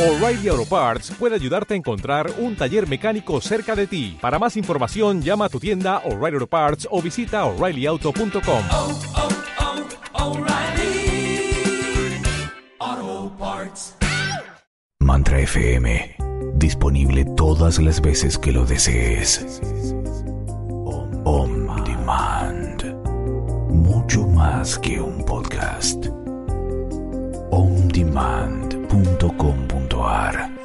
O'Reilly Auto Parts puede ayudarte a encontrar un taller mecánico cerca de ti. Para más información, llama a tu tienda O'Reilly Auto Parts o visita oreillyauto.com. oh, oh, Parts. Mantra FM, disponible todas las veces que lo desees. Om, Om Demand. Mucho más que un podcast. OmDemand.com.ar Benvenuto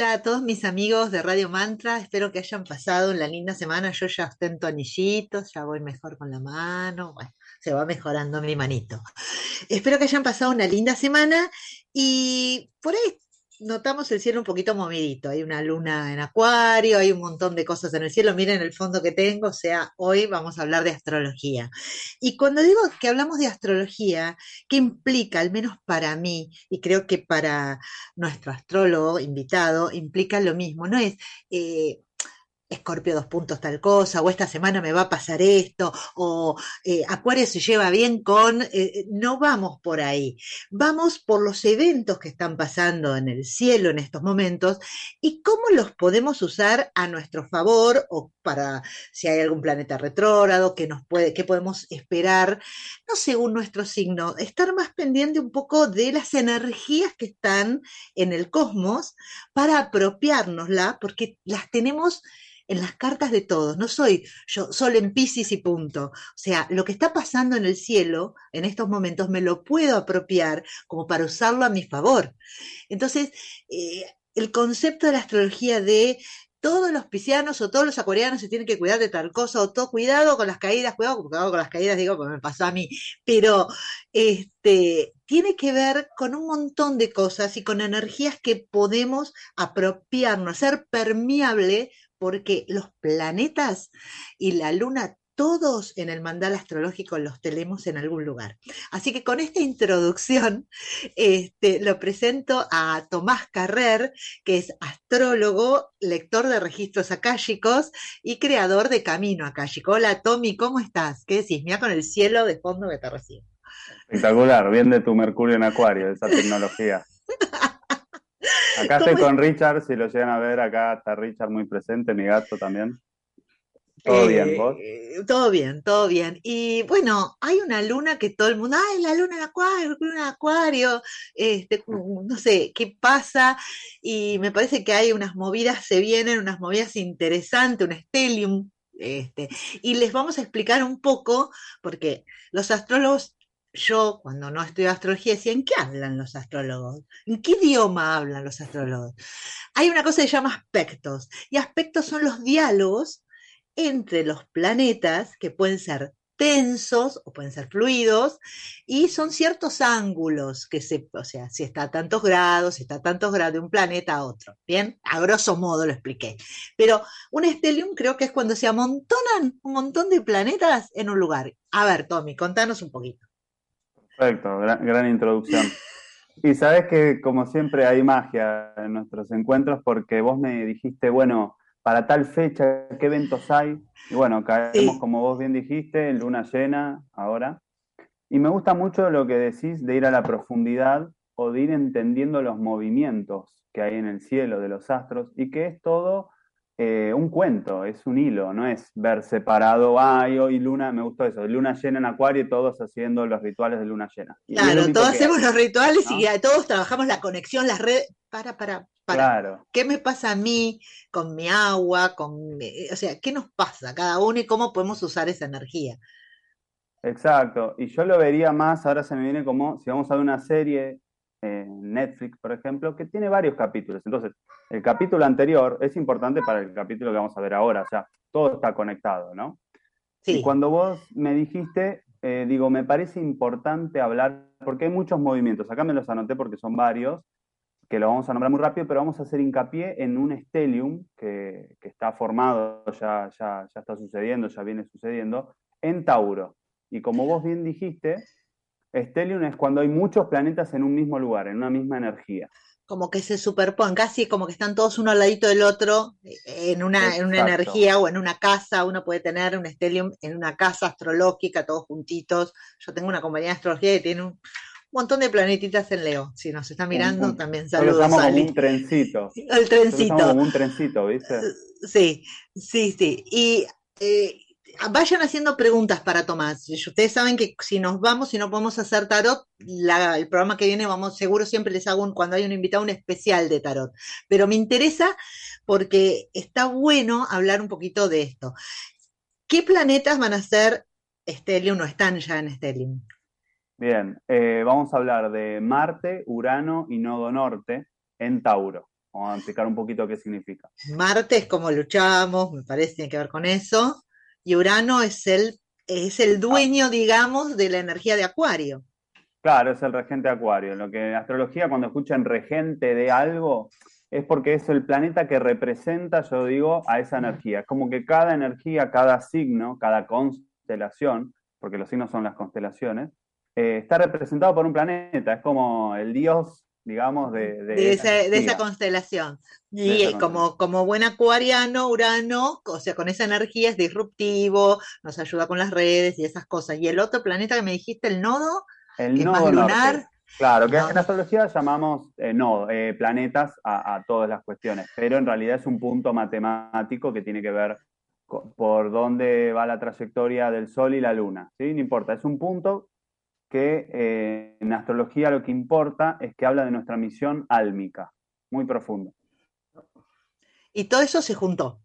Hola a todos mis amigos de Radio Mantra, espero que hayan pasado una linda semana. Yo ya ostento anillitos, ya voy mejor con la mano, bueno, se va mejorando mi manito. Espero que hayan pasado una linda semana y por ahí notamos el cielo un poquito movidito. Hay una luna en acuario, hay un montón de cosas en el cielo. Miren el fondo que tengo, o sea, hoy vamos a hablar de astrología. Y cuando digo que hablamos de astrología, ¿qué implica, al menos para mí, y creo que para nuestro astrólogo invitado, implica lo mismo? No es... eh, Escorpio dos puntos tal cosa, o esta semana me va a pasar esto, o eh, Acuario se lleva bien con, eh, no vamos por ahí, vamos por los eventos que están pasando en el cielo en estos momentos y cómo los podemos usar a nuestro favor o para si hay algún planeta retrógrado, que nos puede, qué podemos esperar, no según nuestro signo, estar más pendiente un poco de las energías que están en el cosmos para apropiárnosla, porque las tenemos en las cartas de todos. No soy yo solo en Pisces y punto. O sea, lo que está pasando en el cielo en estos momentos me lo puedo apropiar como para usarlo a mi favor. Entonces, eh, el concepto de la astrología de todos los piscianos o todos los acuarianos se tienen que cuidar de tal cosa, o todo cuidado con las caídas, cuidado, cuidado con las caídas, digo, porque me pasó a mí, pero este, tiene que ver con un montón de cosas y con energías que podemos apropiarnos, ser permeable, porque los planetas y la luna todos en el mandal astrológico los tenemos en algún lugar. Así que con esta introducción este, lo presento a Tomás Carrer, que es astrólogo, lector de registros akáshicos y creador de Camino Akáshico. Hola Tommy, ¿cómo estás? ¿Qué decís? Mira con el cielo de fondo que te recibo. Espectacular, bien de tu Mercurio en Acuario, esa tecnología. Acá estoy ¿Cómo con Richard, si lo llegan a ver, acá está Richard muy presente, mi gato también. Todo bien, ¿vos? Eh, todo bien, todo bien. Y bueno, hay una luna que todo el mundo, ay, la luna en acuario, la luna en acuario, este, no sé qué pasa, y me parece que hay unas movidas, se vienen unas movidas interesantes, un stellium, este, y les vamos a explicar un poco, porque los astrólogos, yo cuando no estudio astrología decía, ¿en qué hablan los astrólogos? ¿En qué idioma hablan los astrólogos? Hay una cosa que se llama aspectos, y aspectos son los diálogos entre los planetas que pueden ser tensos o pueden ser fluidos y son ciertos ángulos que se, o sea, si está a tantos grados, si está a tantos grados de un planeta a otro, ¿bien? A grosso modo lo expliqué. Pero un estelium creo que es cuando se amontonan un montón de planetas en un lugar. A ver, Tommy, contanos un poquito. Perfecto, gran, gran introducción. Y sabes que como siempre hay magia en nuestros encuentros porque vos me dijiste, bueno, para tal fecha, ¿qué eventos hay? Y bueno, caemos, Sí. como vos bien dijiste, en luna llena ahora. Y me gusta mucho lo que decís de ir a la profundidad o de ir entendiendo los movimientos que hay en el cielo de los astros y que es todo eh, un cuento, es un hilo, no es ver separado, ay, hoy luna, me gustó eso, luna llena en acuario y todos haciendo los rituales de luna llena. Y Claro, todos hacemos los rituales y todos trabajamos la conexión, las redes. Para, para, para. Claro. ¿Qué me pasa a mí con mi agua? Con mi- o sea, ¿qué nos pasa a cada uno y cómo podemos usar esa energía? Exacto, y yo lo vería más, ahora se me viene como si vamos a ver una serie en Netflix, por ejemplo, que tiene varios capítulos. Entonces, el capítulo anterior es importante para el capítulo que vamos a ver ahora, o sea, todo está conectado, ¿no? Y Sí, cuando vos me dijiste, eh, digo, me parece importante hablar, porque hay muchos movimientos, acá me los anoté porque son varios, que lo vamos a nombrar muy rápido, pero vamos a hacer hincapié en un stellium que, que está formado, ya, ya, ya está sucediendo, ya viene sucediendo, en Tauro. Y como vos bien dijiste, Stellium es cuando hay muchos planetas en un mismo lugar, en una misma energía. Como que se superponen, casi como que están todos uno al ladito del otro eh, en una, en una energía o en una casa. Uno puede tener un stellium en una casa astrológica, todos juntitos. Yo tengo una compañía de astrología que tiene un montón de planetitas en Leo. Si nos está mirando, Un- un- también lo saludos, llamo como un trencito. El lo trencito. como un trencito, ¿viste? Sí, sí, sí. Y eh, vayan haciendo preguntas para Tomás. Ustedes saben que si nos vamos y no podemos hacer tarot, la- el programa que viene, vamos, seguro siempre les hago un, cuando hay un invitado un especial de tarot. Pero me interesa porque está bueno hablar un poquito de esto. ¿Qué planetas van a ser Stellium o están ya en Stellium? Bien, eh, vamos a hablar de Marte, Urano y Nodo Norte en Tauro. Vamos a explicar un poquito qué significa. Marte es como luchamos, me parece, tiene que ver con eso. Y Urano es el, es el dueño, digamos, de la energía de Acuario. Claro, es el regente de Acuario. Lo que en astrología, cuando escuchan regente de algo, es porque es el planeta que representa, yo digo, a esa energía. Es como que cada energía, cada signo, cada constelación, porque los signos son las constelaciones, eh, está representado por un planeta. Es como el dios, digamos, de, de de, esa de esa constelación. Y esa como, como buen acuariano, Urano, o sea, con esa energía es disruptivo, nos ayuda con las redes y esas cosas. Y el otro planeta que me dijiste, el nodo, El que es más nodo lunar. norte. Claro, que No. en astrología llamamos eh, nodo, eh, planetas a, a todas las cuestiones, pero en realidad es un punto matemático que tiene que ver por dónde va la trayectoria del Sol y la Luna, ¿sí? No importa, es un punto que eh, en astrología lo que importa es que habla de nuestra misión álmica, muy profundo. y todo eso se juntó.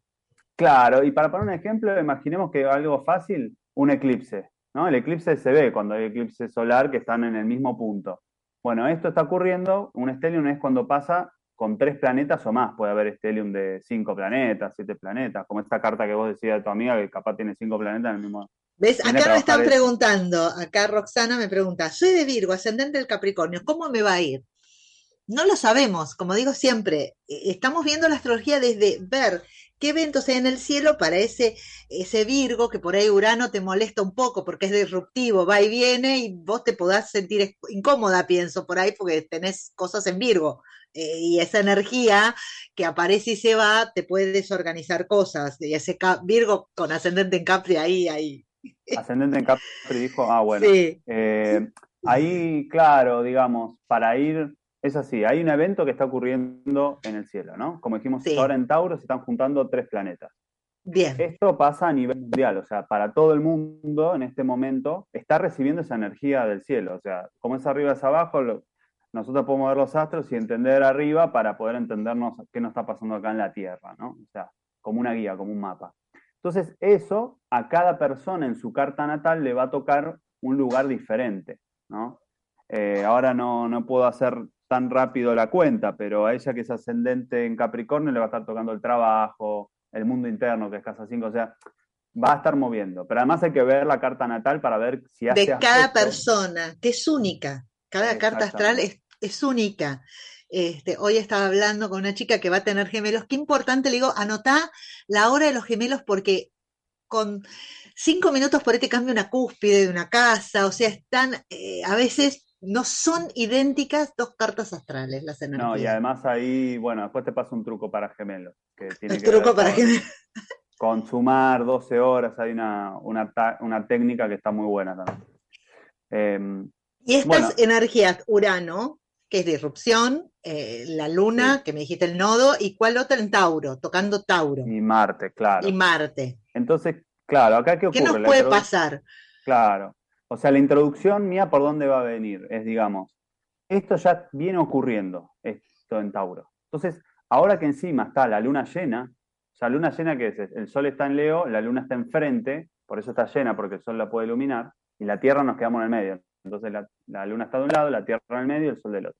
Claro, y para poner un ejemplo, imaginemos que algo fácil, un eclipse, ¿no? El eclipse se ve cuando hay eclipse solar que están en el mismo punto. Bueno, esto está ocurriendo, un stellium es cuando pasa con tres planetas o más, puede haber stellium de cinco planetas, siete planetas, como esta carta que vos decías de tu amiga que capaz tiene cinco planetas en el mismo... ¿Ves? Acá me están preguntando, acá Roxana me pregunta, soy de Virgo, ascendente del Capricornio, ¿cómo me va a ir? No lo sabemos, como digo siempre, eh, estamos viendo la astrología desde ver qué eventos hay en el cielo para ese, ese Virgo que por ahí Urano te molesta un poco porque es disruptivo, va y viene y vos te podás sentir incómoda, pienso, por ahí porque tenés cosas en Virgo. eh, y esa energía que aparece y se va te puede desorganizar cosas. Y ese Virgo con ascendente en Capri ahí, ahí. Ascendente en Capri dijo, ah, bueno, Sí, Eh, ahí, claro, digamos, para ir, es así, hay un evento que está ocurriendo en el cielo, ¿no? Como dijimos, Sí. ahora en Tauro se están juntando tres planetas. bien. Esto pasa a nivel mundial, o sea, para todo el mundo en este momento está recibiendo esa energía del cielo, o sea, como es arriba es abajo, lo- nosotros podemos ver los astros y entender arriba para poder entendernos qué nos está pasando acá en la Tierra, ¿no? O sea, como una guía, como un mapa. Entonces, eso a cada persona en su carta natal le va a tocar un lugar diferente, ¿no? Eh, ahora no, no puedo hacer tan rápido la cuenta, pero a ella que es ascendente en Capricornio le va a estar tocando el trabajo, el mundo interno, que es casa 5, o sea, va a estar moviendo. Pero además hay que ver la carta natal para ver si hace de cada aspecto. persona, que es única. Cada carta astral es, es única. Este, hoy estaba hablando con una chica que va a tener gemelos. Qué importante, le digo, anotá la hora de los gemelos porque con cinco minutos por ahí te cambia una cúspide de una casa. O sea, están, eh, a veces no son idénticas dos cartas astrales, las energías. No, y además ahí, bueno, después te paso un truco para gemelos. Que tiene El que truco ver para con- gemelos. Con sumar 12 horas hay una, una, una técnica que está muy buena también. Em, Y estas Bueno. energías, Urano, que es disrupción, eh, la Luna, Sí. que me dijiste el nodo, y cuál otra en Tauro, tocando Tauro, y Marte, claro. y Marte. Entonces, claro, acá qué ocurre. ¿Qué nos puede pasar? Claro. O sea, la introducción mía por dónde va a venir es, digamos, esto ya viene ocurriendo, esto en Tauro. Entonces, ahora que encima está la luna llena, o sea, luna llena que es, el sol está en Leo, la luna está enfrente, por eso está llena, porque el sol la puede iluminar, y la Tierra nos quedamos en el medio. Entonces, la, la luna está de un lado, la Tierra en el medio y el sol del otro.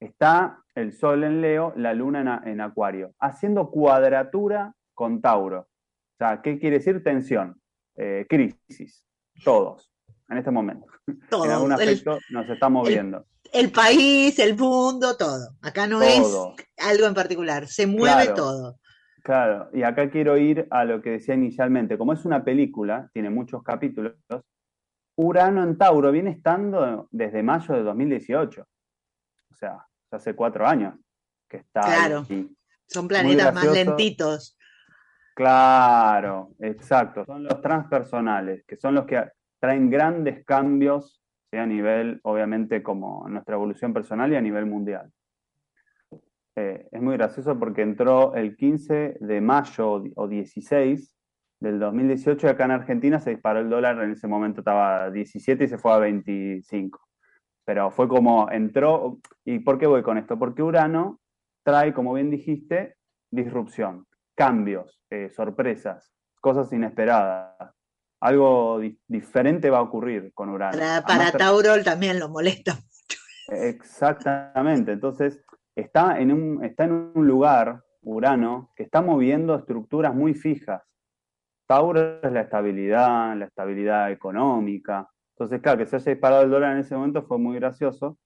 Está el sol en Leo, la luna en, Acuario, haciendo cuadratura con Tauro. O sea, ¿qué quiere decir? Tensión, eh, crisis, todos, en este momento. Todo. En algún el, aspecto nos está moviendo. el país, el mundo, todo. Acá no Todo. es algo en particular, se mueve Claro. todo. Claro, y acá quiero ir a lo que decía inicialmente. Como es una película, tiene muchos capítulos, Urano en Tauro viene estando desde mayo de 2018. O sea, hace cuatro años que está Claro. ahí. Son planetas más lentitos. Claro, exacto. Son los transpersonales, que son los que traen grandes cambios, ¿sí? a nivel, obviamente, como nuestra evolución personal y a nivel mundial. Eh, es muy gracioso porque entró el 15 de mayo o 16 del 2018 y acá en Argentina se disparó el dólar, en ese momento estaba a 17 y se fue a 25. Pero fue como entró, ¿y por qué voy con esto? Porque Urano trae, como bien dijiste, disrupción, cambios, eh, sorpresas, cosas inesperadas. Algo di- diferente va a ocurrir con Urano. Para, Tauro también lo molesta. Exactamente. Entonces, está en un, está en un lugar, Urano, que está moviendo estructuras muy fijas. Tauro es la estabilidad, la estabilidad económica. Entonces, claro, que se haya disparado el dólar en ese momento fue muy gracioso.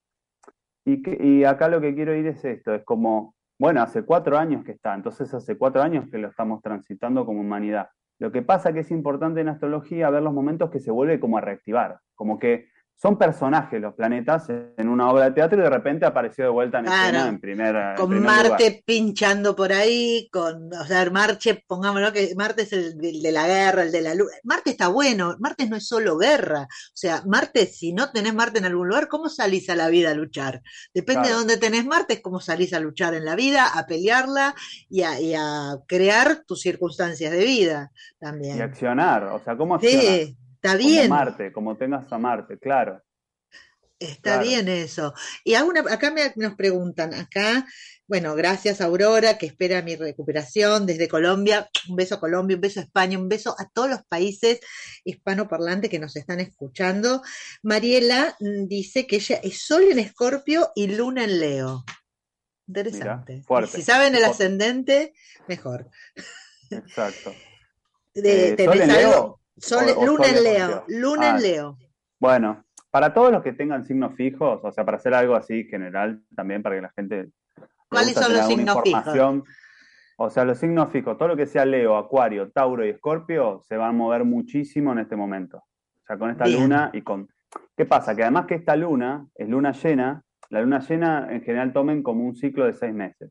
Y, y acá lo que quiero ir es esto, es como, bueno, hace cuatro años que está, entonces hace cuatro años que lo estamos transitando como humanidad. Lo que pasa que es importante en astrología ver los momentos que se vuelve como a reactivar, como que son personajes los planetas en una obra de teatro y de repente apareció de vuelta en Claro. escena en primera. en Con primer Marte lugar. pinchando por ahí, con, o sea, Marte, pongámoslo que Marte es el, de- de la guerra, el de la luz. Marte está bueno, Marte no es solo guerra. O sea, Marte, si no tenés Marte en algún lugar, ¿cómo salís a la vida a luchar? Depende Claro. de dónde tenés Marte, es cómo salís a luchar en la vida, a pelearla y a, y a crear tus circunstancias de vida Y también. accionar, o sea, ¿cómo accionar? Sí, está Como bien. Marte, como tengas a Marte, claro. Está Claro. bien eso. Y acá me, nos preguntan, acá, bueno, gracias Aurora, que espera mi recuperación desde Colombia. Un beso a Colombia, un beso a España, un beso a todos los países hispanoparlantes que nos están escuchando. Mariela mm, dice que ella es Sol en Escorpio y Luna en Leo. Interesante. fuerte. Si saben el ascendente, mejor. Exacto. De, Eh, ¿tenés ¿Sol en algo? Leo? Sol- o- o luna Sol en en Leo? Luna Ah, en Leo. Bueno, para todos los que tengan signos fijos, o sea, para hacer algo así general también para que la gente le ¿Cuáles son los fijos? información. O sea, los signos fijos, todo lo que sea Leo, Acuario, Tauro y Escorpio se van a mover muchísimo en este momento. O sea, con esta Bien. luna y con... ¿Qué pasa? Que además que esta luna es luna llena, la luna llena en general tomen como un ciclo de seis meses,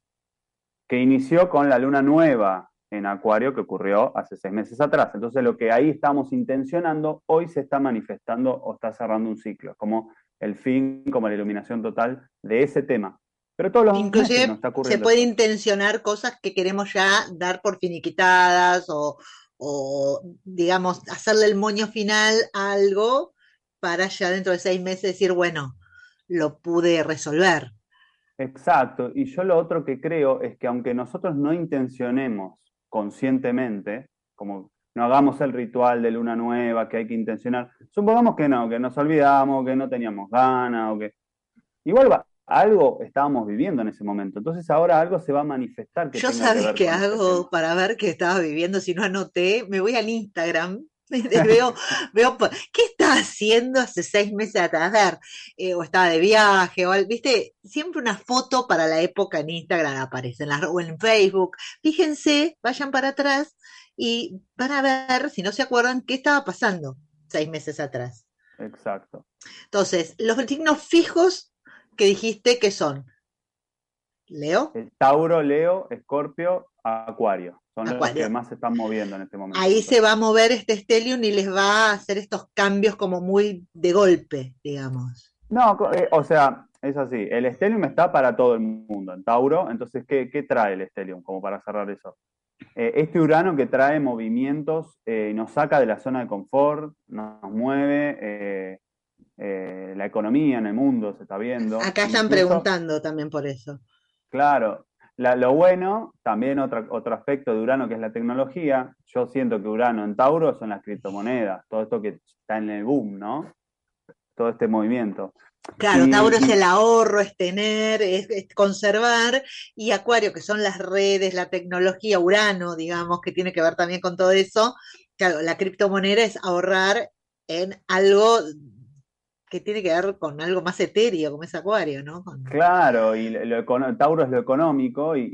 que inició con la luna nueva en Acuario que ocurrió hace seis meses atrás. Entonces lo que ahí estamos intencionando, hoy se está manifestando o está cerrando un ciclo, como el fin, como la iluminación total de ese tema. Pero todos los Inclusive nos está se ocurriendo puede esto. intencionar cosas que queremos ya dar por finiquitadas o, o, digamos, hacerle el moño final a algo para ya dentro de seis meses decir, bueno, lo pude resolver. Exacto, y yo lo otro que creo es que aunque nosotros no intencionemos conscientemente, como no hagamos el ritual de luna nueva que hay que intencionar, supongamos que no, que nos olvidamos, que no teníamos ganas, o que igual va, algo estábamos viviendo en ese momento, entonces ahora algo se va a manifestar que Yo que sabes qué hago para ver qué estaba viviendo, si no anoté, me voy al Instagram. Veo, veo, ¿qué estaba haciendo hace seis meses atrás? A ver, eh, o estaba de viaje, o viste, siempre una foto para la época en Instagram aparece, en la- o en Facebook. Fíjense, vayan para atrás y van a ver, si no se acuerdan, qué estaba pasando seis meses atrás. Exacto. Entonces, los signos fijos que dijiste que son, Leo, El Tauro, Leo, Escorpio, Acuario. Son los que más se están moviendo en este momento. ahí se va a mover este Stellium y les va a hacer estos cambios como muy de golpe, digamos. No, eh, o sea, es así. El Stellium está para todo el mundo en Tauro. Entonces, ¿qué, qué trae el Stellium? Como para cerrar eso. Eh, este Urano que trae movimientos, eh, nos saca de la zona de confort, nos mueve, eh, la economía en el mundo se está viendo. Acá están Incluso- preguntando también por eso. Claro. La- lo bueno, también otra- otro aspecto de Urano que es la tecnología. Yo siento que Urano en Tauro son las criptomonedas, todo esto que está en el boom, ¿no? Todo este movimiento. Claro, Y- Tauro es el ahorro, es tener, es, es conservar, y Acuario, que son las redes, la tecnología, Urano, digamos, que tiene que ver también con todo eso. Claro, la criptomoneda es ahorrar en algo que tiene que ver con algo más etéreo, como es Acuario, ¿no? Con- Claro, y lo- lo econo- Tauro es lo económico y,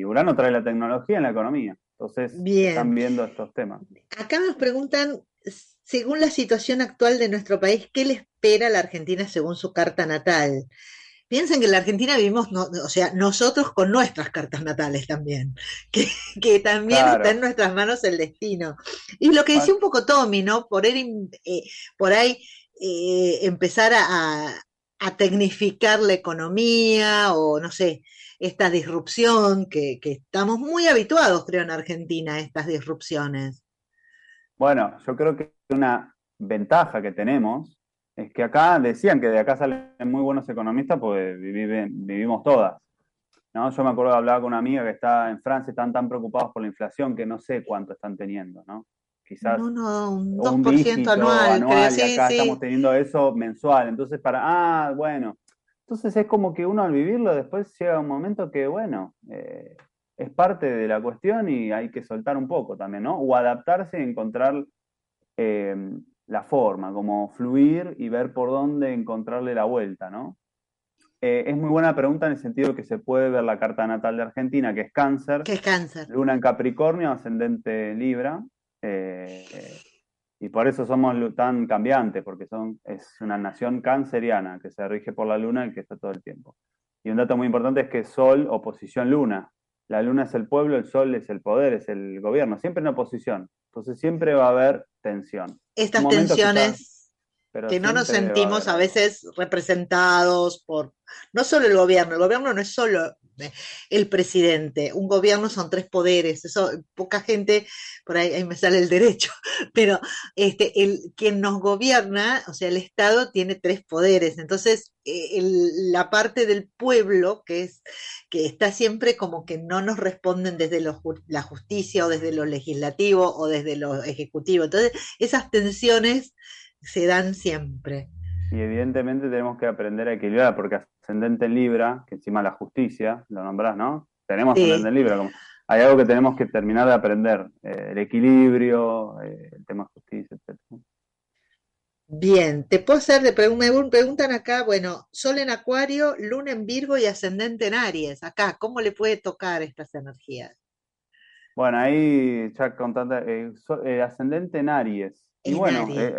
y Urano trae la tecnología en la economía. Entonces, Bien. están viendo estos temas. Acá nos preguntan según la situación actual de nuestro país, ¿qué le espera a la Argentina según su carta natal? Piensen que en la Argentina vivimos, no- o sea, nosotros con nuestras cartas natales también, que, que también Claro. está en nuestras manos el destino. Y lo que decía un poco Tommy, ¿no? Por ahí, eh, por ahí eh, empezar a, a- tecnificar la economía o no sé, esta disrupción que, que estamos muy habituados, creo, en Argentina, a estas disrupciones. Bueno, yo creo que una ventaja que tenemos es que acá decían que de acá salen muy buenos economistas, viven- vivimos todas. ¿no? Yo me acuerdo de hablar con una amiga que está en Francia, están tan preocupados por la inflación que no sé cuánto están teniendo, ¿no? Quizás No, no, un o un 2% dígito anual, creo, anual, y acá sí. estamos teniendo eso mensual. Entonces, para, ah, bueno. Entonces es como que uno al vivirlo después llega un momento que, bueno, eh, es parte de la cuestión y hay que soltar un poco también, ¿no? O adaptarse y encontrar eh, la forma, como fluir y ver por dónde encontrarle la vuelta, ¿no? Eh, es muy buena pregunta en el sentido que se puede ver la carta natal de Argentina, que es cáncer, Que es cáncer. Luna en Capricornio, ascendente Libra, eh, y por eso somos tan cambiantes, porque son, es una nación canceriana que se rige por la Luna y que está todo el tiempo. Y un dato muy importante es que Sol, oposición Luna. La Luna es el pueblo, el Sol es el poder, es el gobierno, siempre en oposición. Entonces siempre va a haber tensión. Estas tensiones quizás, pero que no nos sentimos a veces representados por, no solo el gobierno, el gobierno no es solo el presidente, un gobierno son tres poderes, eso poca gente, por ahí, me sale el derecho, pero este, el, quien nos gobierna, o sea, el Estado tiene tres poderes, entonces el- la parte del pueblo que es que está siempre como que no nos responden desde lo la justicia o desde lo legislativo o desde lo ejecutivo, entonces esas tensiones se dan siempre. Y evidentemente tenemos que aprender a equilibrar, porque ascendente en Libra, que encima la justicia, lo nombrás, ¿no? Tenemos Sí. ascendente en Libra, como, hay algo que tenemos que terminar de aprender, eh, el equilibrio, eh, el tema de justicia, etc. Bien, te puedo hacer, de pregun- me preguntan acá, bueno, Sol en Acuario, Luna en Virgo y Ascendente en Aries. Acá, ¿cómo le puede tocar estas energías? Bueno, ahí ya contando, eh, so- ascendente en Aries. Y En bueno, Aries.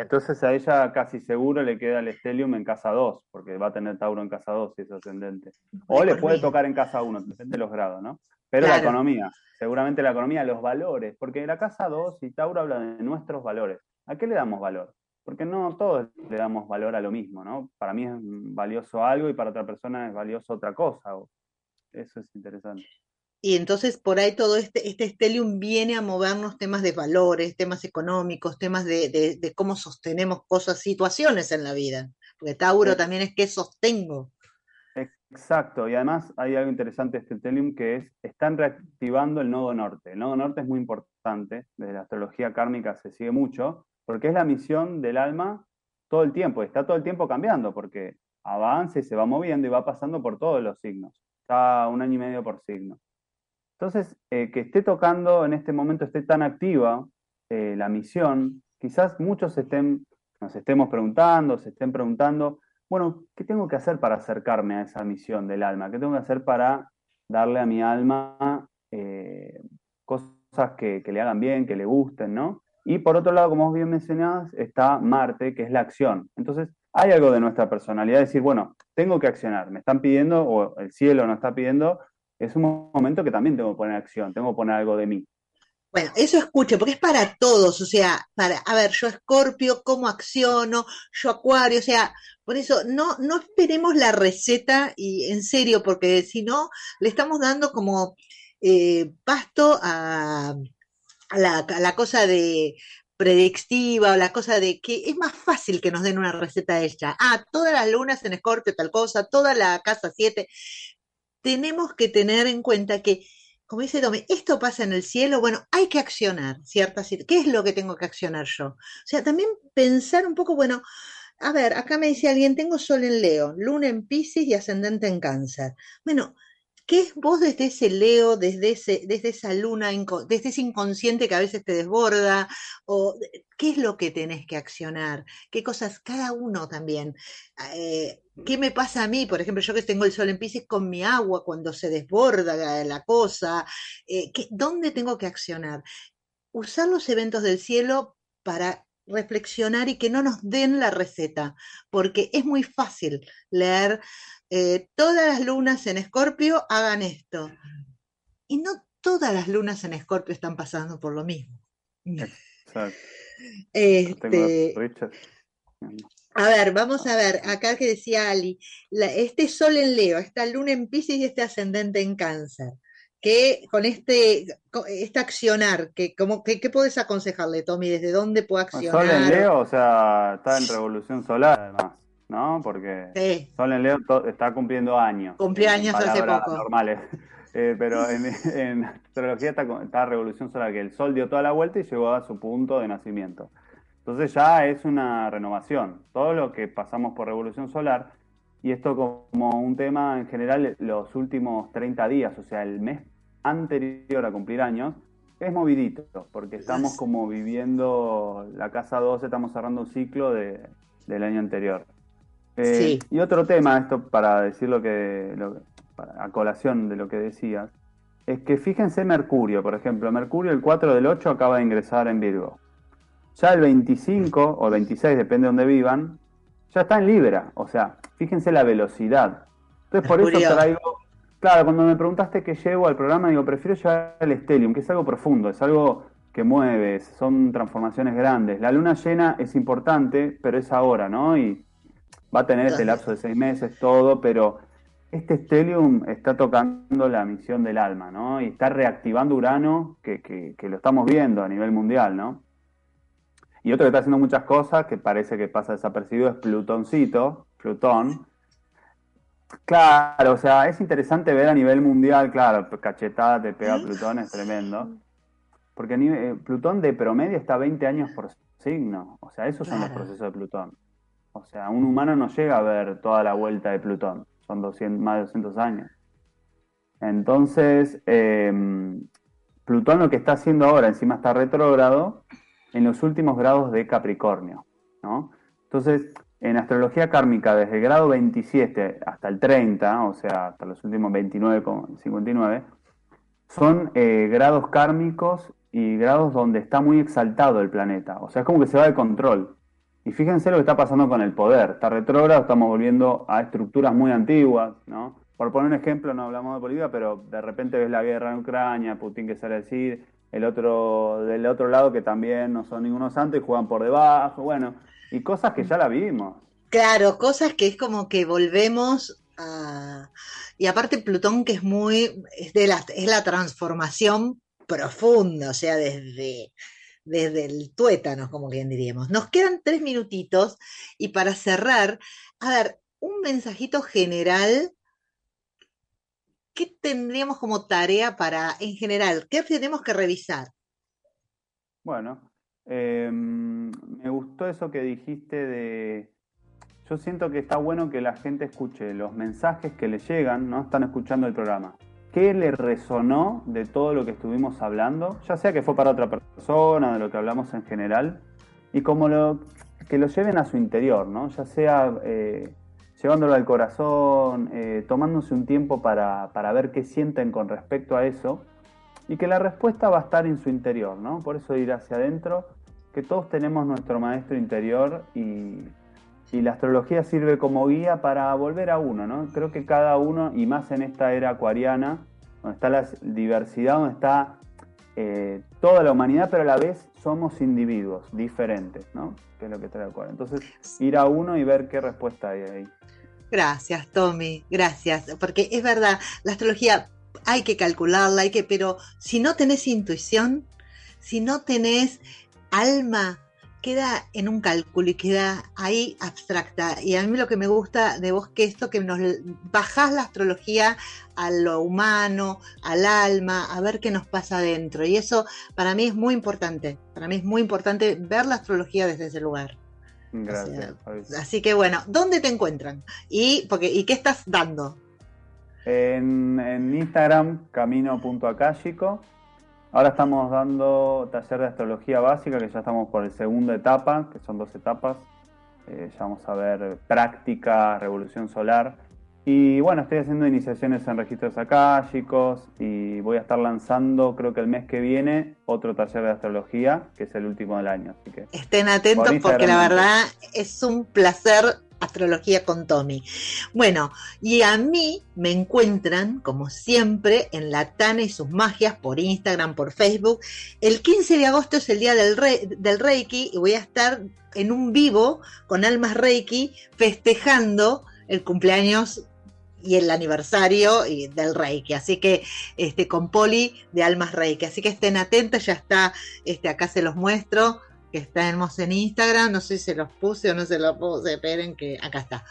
Entonces a ella casi seguro le queda el estelium en casa 2, porque va a tener Tauro en casa 2 si es ascendente. O le puede tocar en casa 1, depende de los grados, ¿no? Pero la economía, seguramente la economía, los valores, porque la casa 2 y Tauro habla de nuestros valores. ¿A qué le damos valor? Porque no todos le damos valor a lo mismo, ¿no? Para mí es valioso algo y para otra persona es valioso otra cosa. Eso es interesante. Y entonces por ahí todo este, este stellium viene a movernos temas de valores, temas económicos, temas de, de- de cómo sostenemos cosas, situaciones en la vida. Porque Tauro Sí. también es que sostengo. Exacto, y además hay algo interesante de este Telium que es, están reactivando el nodo norte. El nodo norte es muy importante, desde la astrología kármica se sigue mucho, porque es la misión del alma todo el tiempo, y está todo el tiempo cambiando, porque avanza y se va moviendo y va pasando por todos los signos. Está un año y medio por signo. Entonces, eh, que esté tocando en este momento, esté tan activa eh, la misión, quizás muchos estén, nos estemos preguntando, se estén preguntando, bueno, ¿qué tengo que hacer para acercarme a esa misión del alma? ¿Qué tengo que hacer para darle a mi alma eh, cosas que, que le hagan bien, que le gusten, ¿no? Y por otro lado, como vos bien mencionabas, está Marte, que es la acción. Entonces, hay algo de nuestra personalidad, de decir, bueno, tengo que accionar, me están pidiendo, o el cielo nos está pidiendo, es un momento que también tengo que poner acción, tengo que poner algo de mí. Bueno, eso escucho, porque es para todos, o sea, para, a ver, yo Escorpio, ¿cómo acciono? Yo Acuario, o sea, por eso no, no esperemos la receta y en serio, porque si no, le estamos dando como eh, pasto a, a la, a la cosa de predictiva o la cosa de que es más fácil que nos den una receta hecha. Ah, todas las lunas en Escorpio, tal cosa, toda la casa 7. Tenemos que tener en cuenta que como dice Tommy, esto pasa en el cielo, bueno, hay que accionar ciertas ¿Qué es lo que tengo que accionar yo? O sea, también pensar un poco, bueno, a ver, acá me dice alguien, tengo sol en Leo, luna en Pisces y ascendente en Cáncer. Bueno, ¿qué es vos desde ese Leo, desde, ese, desde esa luna, desde ese inconsciente que a veces te desborda? ¿O qué es lo que tenés que accionar? ¿Qué cosas, cada uno también? Eh, ¿Qué me pasa a mí? Por ejemplo, yo que tengo el sol en Pisces con mi agua cuando se desborda la, cosa. Eh, ¿qué, ¿Dónde tengo que accionar? Usar los eventos del cielo para reflexionar y que no nos den la receta, porque es muy fácil leer eh, todas las lunas en Escorpio hagan esto. Y no todas las lunas en Escorpio están pasando por lo mismo. Exacto. Este, a ver, vamos a ver, acá que decía Ali, la- este sol en Leo, esta luna en Piscis y este ascendente en Cáncer, que con este, con este accionar, que, como, que, ¿qué puedes aconsejarle, Tommy? ¿Desde dónde puede Bueno, Sol en accionar? Leo, o sea, está en revolución solar además, ¿no? Porque Sí, Sol en Leo está cumpliendo años. Cumplió años hace poco. normales. Eh, pero en, en astrología está, está revolución solar, que el Sol dio toda la vuelta y llegó a su punto de nacimiento. Entonces ya es una renovación. Todo lo que pasamos por revolución solar, y esto como un tema en general, los últimos 30 días, o sea, el mes anterior a cumplir años, es movidito, porque estamos como viviendo la casa 12, estamos cerrando un ciclo de- del año anterior. Eh, Sí. Y otro tema, esto para decir lo que, lo- para- a colación de lo que decías, es que fíjense Mercurio, por ejemplo, Mercurio el 4 del 8 acaba de ingresar en Virgo. Ya el 25 o el 26, depende de donde vivan, ya está en Libra. O sea, fíjense la velocidad. Entonces, por eso traigo. Claro, cuando me preguntaste qué llevo al programa, digo, prefiero llevar el Stellium, que es algo profundo, es algo que mueve, son transformaciones grandes. La luna llena es importante, pero es ahora, ¿no? Y va a tener este lapso de seis meses, todo, pero este Stellium está tocando la misión del alma, ¿no? Y está reactivando Urano, que, que- que lo estamos viendo a nivel mundial, ¿no? Y otro que está haciendo muchas cosas, que parece que pasa desapercibido, es Plutoncito, Plutón. Claro, o sea, es interesante ver a nivel mundial, claro, cachetada te pega Plutón, es tremendo. Porque nivel- eh, Plutón de promedio está 20 años por signo. O sea, esos son los procesos de Plutón. O sea, un humano no llega a ver toda la vuelta de Plutón. Son 200, más de 200 años. Entonces, eh, Plutón lo que está haciendo ahora, encima está retrógrado, en los últimos grados de Capricornio. ¿no? Entonces, en astrología kármica, desde el grado 27 hasta el 30, o sea, hasta los últimos 29,59, son eh, grados kármicos y grados donde está muy exaltado el planeta. O sea, es como que se va de control. Y fíjense lo que está pasando con el poder. Está retrógrado, estamos volviendo a estructuras muy antiguas, ¿no? Por poner un ejemplo, no hablamos de política, pero de repente ves la guerra en Ucrania, Putin que sale a decir, el otro, del otro lado que también no son ninguno santo y juegan por debajo, bueno, y cosas que ya la vimos. Claro, cosas que es como que volvemos a... Y aparte Plutón que es muy... Es, de la, es la transformación profunda, o sea, desde, desde el tuétano, como bien diríamos. Nos quedan tres minutitos y para cerrar, a ver, un mensajito general. ¿Qué tendríamos como tarea para, en general, qué tenemos que revisar? Bueno, eh, me gustó eso que dijiste de... Yo siento que está bueno que la gente escuche los mensajes que le llegan, ¿no? Están escuchando el programa. ¿Qué le resonó de todo lo que estuvimos hablando? Ya sea que fue para otra persona, de lo que hablamos en general, y como lo, que lo lleven a su interior, ¿no? Ya sea eh, llevándolo al corazón, eh, tomándose un tiempo para, para ver qué sienten con respecto a eso, y que la respuesta va a estar en su interior, ¿no? Por eso ir hacia adentro, que todos tenemos nuestro maestro interior y, y la astrología sirve como guía para volver a uno, ¿no? Creo que cada uno, y más en esta era acuariana, donde está la diversidad, donde está eh, toda la humanidad, pero a la vez somos individuos diferentes, ¿no? Que es lo que trae Acuario. Entonces, ir a uno y ver qué respuesta hay ahí. Gracias, Tommy, gracias, porque es verdad, la astrología hay que calcularla, hay que, pero si no tenés intuición, si no tenés alma, queda en un cálculo y queda ahí abstracta. Y a mí lo que me gusta de vos que esto que nos bajás la astrología a lo humano, al alma, a ver qué nos pasa adentro. Y eso para mí es muy importante. Para mí es muy importante ver la astrología desde ese lugar. Gracias. O sea, así que bueno, ¿dónde te encuentran? Y porque y qué estás dando? En, en Instagram, camino.acálico. Ahora estamos dando taller de astrología básica, que ya estamos por la segunda etapa, que son dos etapas. Eh, ya vamos a ver práctica, revolución solar. Y bueno, estoy haciendo iniciaciones en registros akáshicos y voy a estar lanzando, creo que el mes que viene, otro taller de astrología, que es el último del año. Así que Estén atentos Por porque la verdad es un placer astrología con Tommy. Bueno, y a mí me encuentran, como siempre, en La Tana y sus magias por Instagram, por Facebook. El 15 de agosto es el día del, re- del Reiki y voy a estar en un vivo con Almas Reiki festejando el cumpleaños y el aniversario del Reiki. Así que este con Poli de Almas Reiki. Así que estén atentos, ya está, este, acá se los muestro, que estamos en Instagram, no sé si se los puse o no se los puse, esperen que acá está.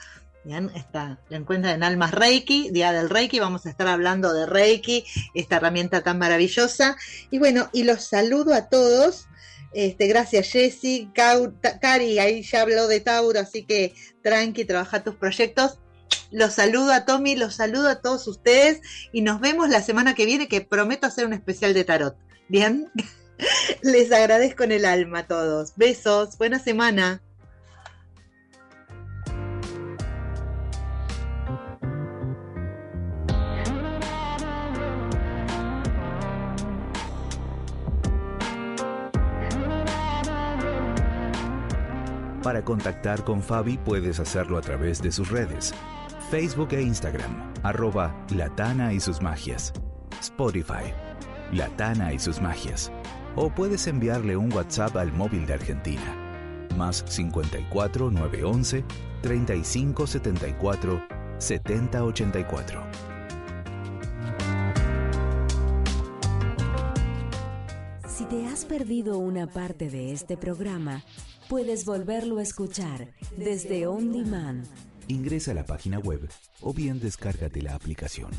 Bien, está, lo encuentran en Almas Reiki, Día del Reiki, vamos a estar hablando de Reiki, esta herramienta tan maravillosa. Y bueno, y los saludo a todos. Este, gracias Jessy, Cari, ahí ya habló de Tauro, así que tranqui, trabaja tus proyectos. Los saludo a Tommy, los saludo a todos ustedes y nos vemos la semana que viene que prometo hacer un especial de tarot. Bien, les agradezco en el alma a todos. Besos, buena semana. Para contactar con Fabi puedes hacerlo a través de sus redes. Facebook e Instagram, arroba Latana y sus magias. Spotify, Latana y sus magias. O puedes enviarle un WhatsApp al móvil de Argentina. Más 54 911 35 74 70 84. Si te has perdido una parte de este programa, puedes volverlo a escuchar desde On Demand. Ingresa a la página web o bien descárgate la aplicación.